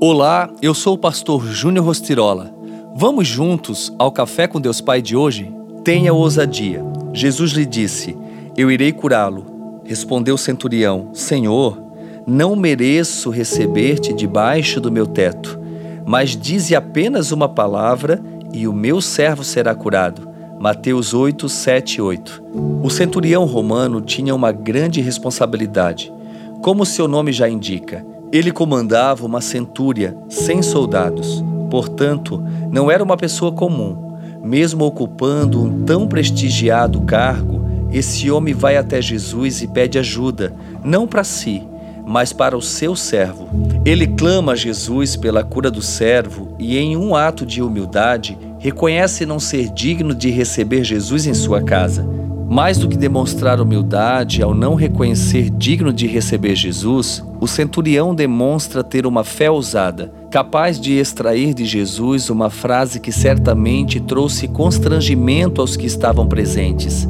Olá, eu sou o pastor Júnior Rostirola. Vamos juntos ao Café com Deus Pai de hoje? Tenha ousadia. Jesus lhe disse: Eu irei curá-lo. Respondeu o centurião: Senhor, não mereço receber-te debaixo do meu teto, mas dize apenas uma palavra e o meu servo será curado. Mateus 8, 7 e 8. O centurião romano tinha uma grande responsabilidade. Como seu nome já indica, ele comandava uma centúria sem soldados, portanto, não era uma pessoa comum. Mesmo ocupando um tão prestigiado cargo, esse homem vai até Jesus e pede ajuda, não para si, mas para o seu servo. Ele clama a Jesus pela cura do servo e, em um ato de humildade, reconhece não ser digno de receber Jesus em sua casa. Mais do que demonstrar humildade ao não reconhecer digno de receber Jesus, o centurião demonstra ter uma fé ousada, capaz de extrair de Jesus uma frase que certamente trouxe constrangimento aos que estavam presentes.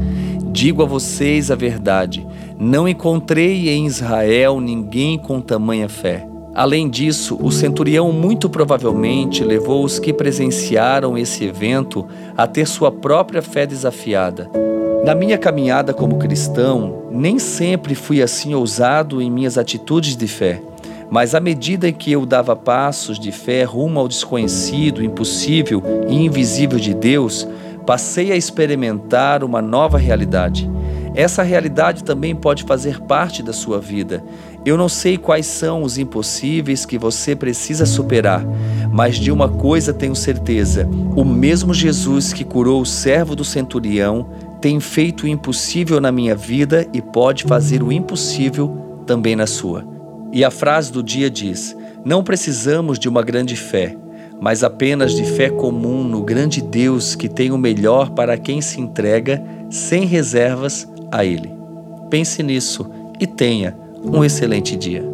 Digo a vocês a verdade: não encontrei em Israel ninguém com tamanha fé. Além disso, o centurião muito provavelmente levou os que presenciaram esse evento a ter sua própria fé desafiada. Na minha caminhada como cristão, nem sempre fui assim ousado em minhas atitudes de fé, mas à medida que eu dava passos de fé rumo ao desconhecido, impossível e invisível de Deus, passei a experimentar uma nova realidade. Essa realidade também pode fazer parte da sua vida. Eu não sei quais são os impossíveis que você precisa superar, mas de uma coisa tenho certeza: o mesmo Jesus que curou o servo do centurião tem feito o impossível na minha vida e pode fazer o impossível também na sua. E a frase do dia diz: Não precisamos de uma grande fé, mas apenas de fé comum no grande Deus que tem o melhor para quem se entrega sem reservas a Ele. Pense nisso e tenha um excelente dia.